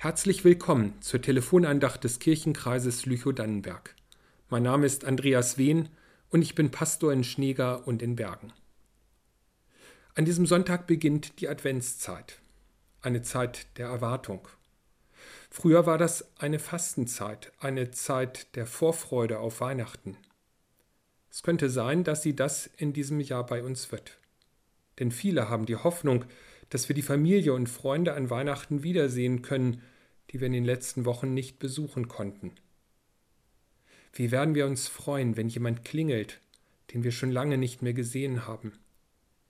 Herzlich willkommen zur Telefonandacht des Kirchenkreises Lüchow-Dannenberg. Mein Name ist Andreas Wehn und ich bin Pastor in Schneegar und in Bergen. An diesem Sonntag beginnt die Adventszeit, eine Zeit der Erwartung. Früher war das eine Fastenzeit, eine Zeit der Vorfreude auf Weihnachten. Es könnte sein, dass sie das in diesem Jahr bei uns wird. Denn viele haben die Hoffnung, dass wir die Familie und Freunde an Weihnachten wiedersehen können, die wir in den letzten Wochen nicht besuchen konnten. Wie werden wir uns freuen, wenn jemand klingelt, den wir schon lange nicht mehr gesehen haben,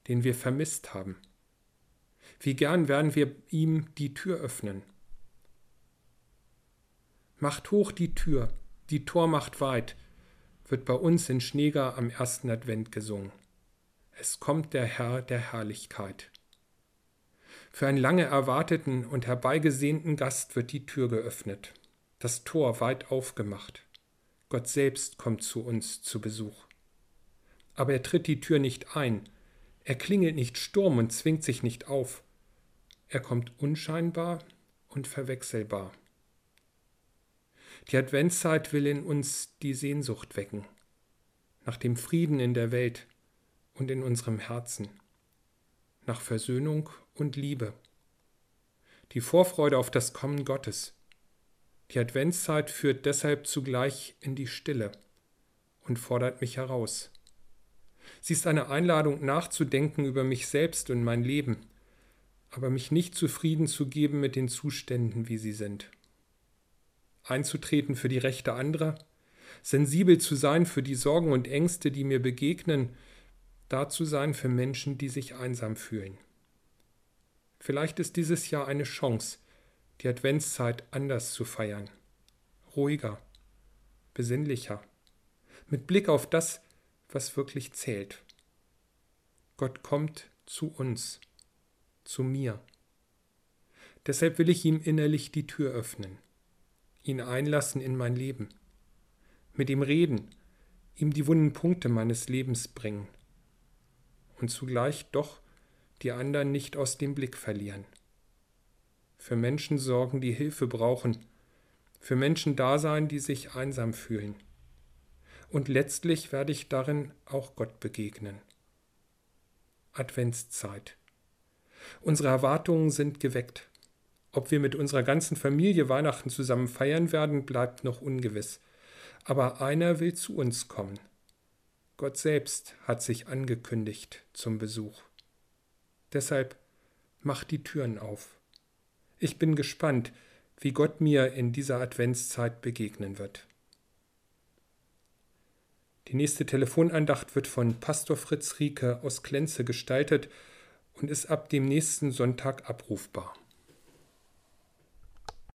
den wir vermisst haben. Wie gern werden wir ihm die Tür öffnen. Macht hoch die Tür, die Tor macht weit, wird bei uns in Schneegar am ersten Advent gesungen. Es kommt der Herr der Herrlichkeit. Für einen lange erwarteten und herbeigesehnten Gast wird die Tür geöffnet, das Tor weit aufgemacht. Gott selbst kommt zu uns zu Besuch. Aber er tritt die Tür nicht ein, er klingelt nicht Sturm und zwingt sich nicht auf. Er kommt unscheinbar und verwechselbar. Die Adventszeit will in uns die Sehnsucht wecken, nach dem Frieden in der Welt und in unserem Herzen, nach Versöhnung und Liebe. Die Vorfreude auf das Kommen Gottes. Die Adventszeit führt deshalb zugleich in die Stille und fordert mich heraus. Sie ist eine Einladung nachzudenken über mich selbst und mein Leben, aber mich nicht zufrieden zu geben mit den Zuständen, wie sie sind. Einzutreten für die Rechte anderer, sensibel zu sein für die Sorgen und Ängste, die mir begegnen, da zu sein für Menschen, die sich einsam fühlen. Vielleicht ist dieses Jahr eine Chance, die Adventszeit anders zu feiern. Ruhiger, besinnlicher, mit Blick auf das, was wirklich zählt. Gott kommt zu uns, zu mir. Deshalb will ich ihm innerlich die Tür öffnen, ihn einlassen in mein Leben, mit ihm reden, ihm die wunden Punkte meines Lebens bringen und zugleich doch die anderen nicht aus dem Blick verlieren. Für Menschen sorgen, die Hilfe brauchen, für Menschen da sein, die sich einsam fühlen. Und letztlich werde ich darin auch Gott begegnen. Adventszeit. Unsere Erwartungen sind geweckt. Ob wir mit unserer ganzen Familie Weihnachten zusammen feiern werden, bleibt noch ungewiss. Aber einer will zu uns kommen. Gott selbst hat sich angekündigt zum Besuch. Deshalb mach die Türen auf. Ich bin gespannt, wie Gott mir in dieser Adventszeit begegnen wird. Die nächste Telefonandacht wird von Pastor Fritz Rieke aus Klenze gestaltet und ist ab dem nächsten Sonntag abrufbar.